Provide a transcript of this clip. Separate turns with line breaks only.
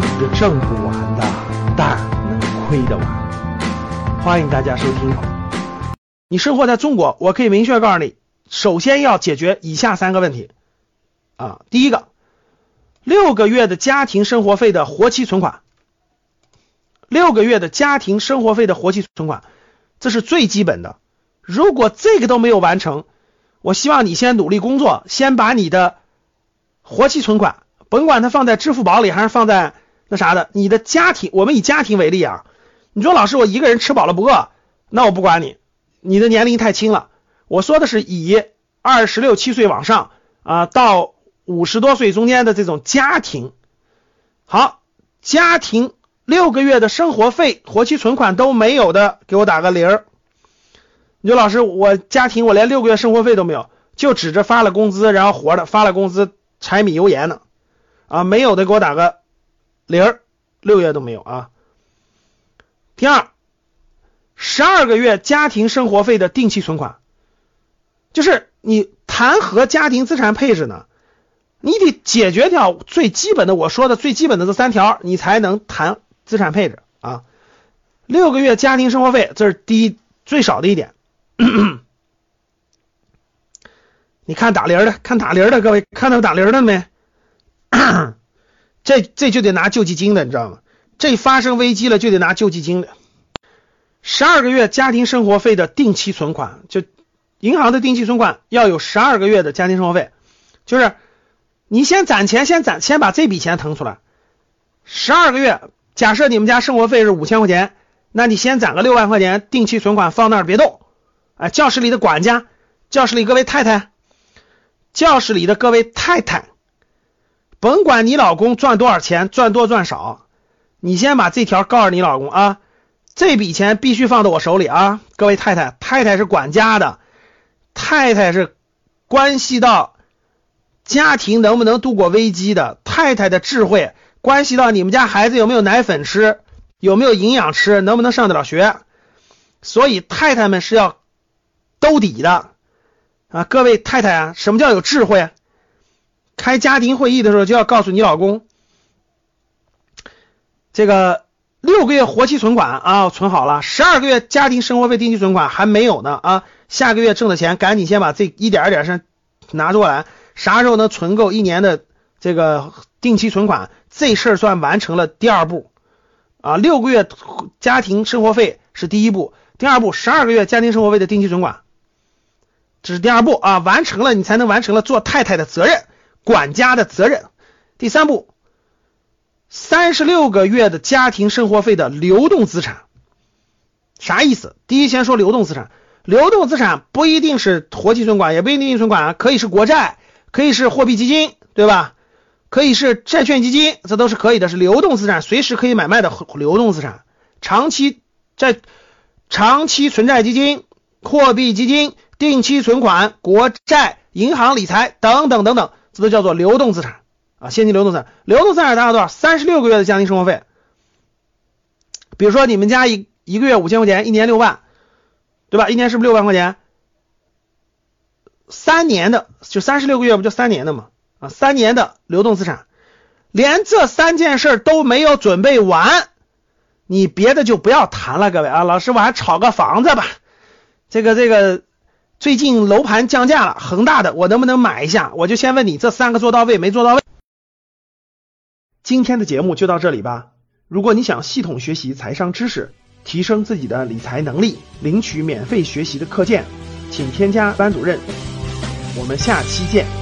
钱是挣不完的，但能亏得完。欢迎大家收听。你生活在中国，我可以明确告诉你，首先要解决以下三个问题啊。第一个，六个月的家庭生活费的活期存款，六个月的家庭生活费的活期存款，这是最基本的。如果这个都没有完成，我希望你先努力工作，先把你的活期存款。甭管它放在支付宝里还是放在那啥的，你的家庭，我们以家庭为例啊。你说老师，我一个人吃饱了不饿，那我不管你，你的年龄太轻了。我说的是以二十六七岁往上啊到五十多岁中间的这种家庭。好，家庭六个月的生活费、活期存款都没有的，给我打个零儿。你说老师，我家庭我连六个月生活费都没有，就指着发了工资然后活的，发了工资柴米油盐呢。啊，没有的给我打个零，六月都没有啊。第二，十二个月家庭生活费的定期存款，就是你谈何家庭资产配置呢？你得解决掉最基本的，我说的最基本的这三条，你才能谈资产配置啊。六个月家庭生活费，这是第一最少的一点。你看打零的，看打零的，各位看到打零的没？这这就得拿救济金的，你知道吗？这发生危机了就得拿救济金的。十二个月家庭生活费的定期存款，就银行的定期存款要有十二个月的家庭生活费，就是你先攒钱，先攒，先把这笔钱腾出来。十二个月，假设你们家生活费是五千块钱，那你先攒个六万块钱定期存款放那儿别动。哎，教室里的管家，教室里各位太太，教室里的各位太太。甭管你老公赚多少钱，赚多赚少，你先把这条告诉你老公啊，这笔钱必须放到我手里啊！各位太太，太太是管家的，太太是关系到家庭能不能度过危机的，太太的智慧关系到你们家孩子有没有奶粉吃，有没有营养吃，能不能上得了学，所以太太们是要兜底的啊！各位太太啊，什么叫有智慧？开家庭会议的时候就要告诉你老公，这个六个月活期存款啊存好了，十二个月家庭生活费定期存款还没有呢啊，下个月挣的钱赶紧先把这一点一点先拿出来，啥时候能存够一年的这个定期存款，这事儿算完成了第二步啊，六个月家庭生活费是第一步，第二步十二个月家庭生活费的定期存款，这是第二步啊，完成了你才能完成了做太太的责任。管家的责任。第三步，三十六个月的家庭生活费的流动资产，啥意思？第一，先说流动资产。流动资产不一定是活期存款，也不一定存款啊，可以是国债，可以是货币基金，对吧？可以是债券基金，这都是可以的，是流动资产，随时可以买卖的流动资产。长期债、长期存债基金、货币基金、定期存款、国债、银行理财等等等等。这都叫做流动资产啊，现金流动资产。流动资产达到多少？三十六个月的家庭生活费。比如说你们家一一个月五千块钱，一年六万，对吧？一年是不是六万块钱？三年的就三十六个月，不就三年的吗？啊，三年的流动资产，连这三件事都没有准备完，你别的就不要谈了，各位啊。老师，我还炒个房子吧，这个这个。最近楼盘降价了，恒大的我能不能买一下？我就先问你，这三个做到位没做到位？今天的节目就到这里吧。如果你想系统学习财商知识，提升自己的理财能力，领取免费学习的课件，请添加班主任。我们下期见。